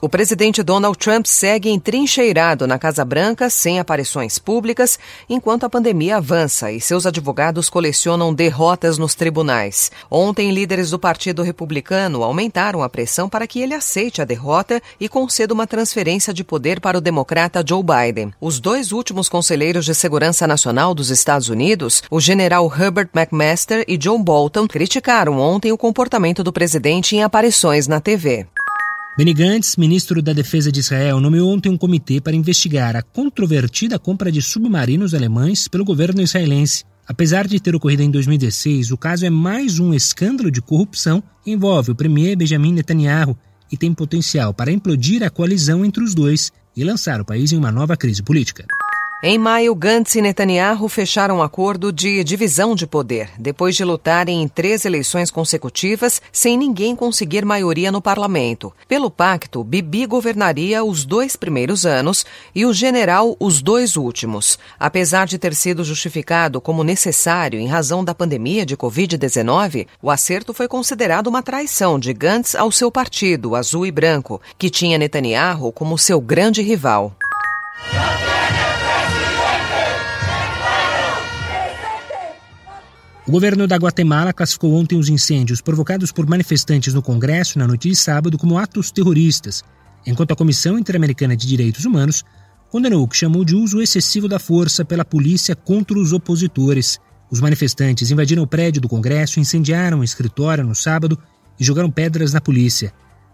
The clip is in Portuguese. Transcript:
O presidente Donald Trump segue entrincheirado na Casa Branca, sem aparições públicas, enquanto a pandemia avança e seus advogados colecionam derrotas nos tribunais. Ontem, líderes do Partido Republicano aumentaram a pressão para que ele aceite a derrota e conceda uma transferência de poder para o democrata Joe Biden. Os dois últimos conselheiros de segurança nacional dos Estados Unidos, o general Herbert McMaster e John Bolton, criticaram ontem o comportamento do presidente em aparições na TV. Benny Gantz, ministro da Defesa de Israel, nomeou ontem um comitê para investigar a controvertida compra de submarinos alemães pelo governo israelense. Apesar de ter ocorrido em 2016, o caso é mais um escândalo de corrupção que envolve o premier Benjamin Netanyahu e tem potencial para implodir a coalizão entre os dois e lançar o país em uma nova crise política. Em maio, Gantz e Netanyahu fecharam um acordo de divisão de poder, depois de lutarem em três eleições consecutivas sem ninguém conseguir maioria no parlamento. Pelo pacto, Bibi governaria os dois primeiros anos e o general os dois últimos. Apesar de ter sido justificado como necessário em razão da pandemia de Covid-19, o acerto foi considerado uma traição de Gantz ao seu partido, azul e branco, que tinha Netanyahu como seu grande rival. O governo da Guatemala classificou ontem os incêndios provocados por manifestantes no Congresso na noite de sábado como atos terroristas, enquanto a Comissão Interamericana de Direitos Humanos condenou o que chamou de uso excessivo da força pela polícia contra os opositores. Os manifestantes invadiram o prédio do Congresso, incendiaram o escritório no sábado e jogaram pedras na polícia.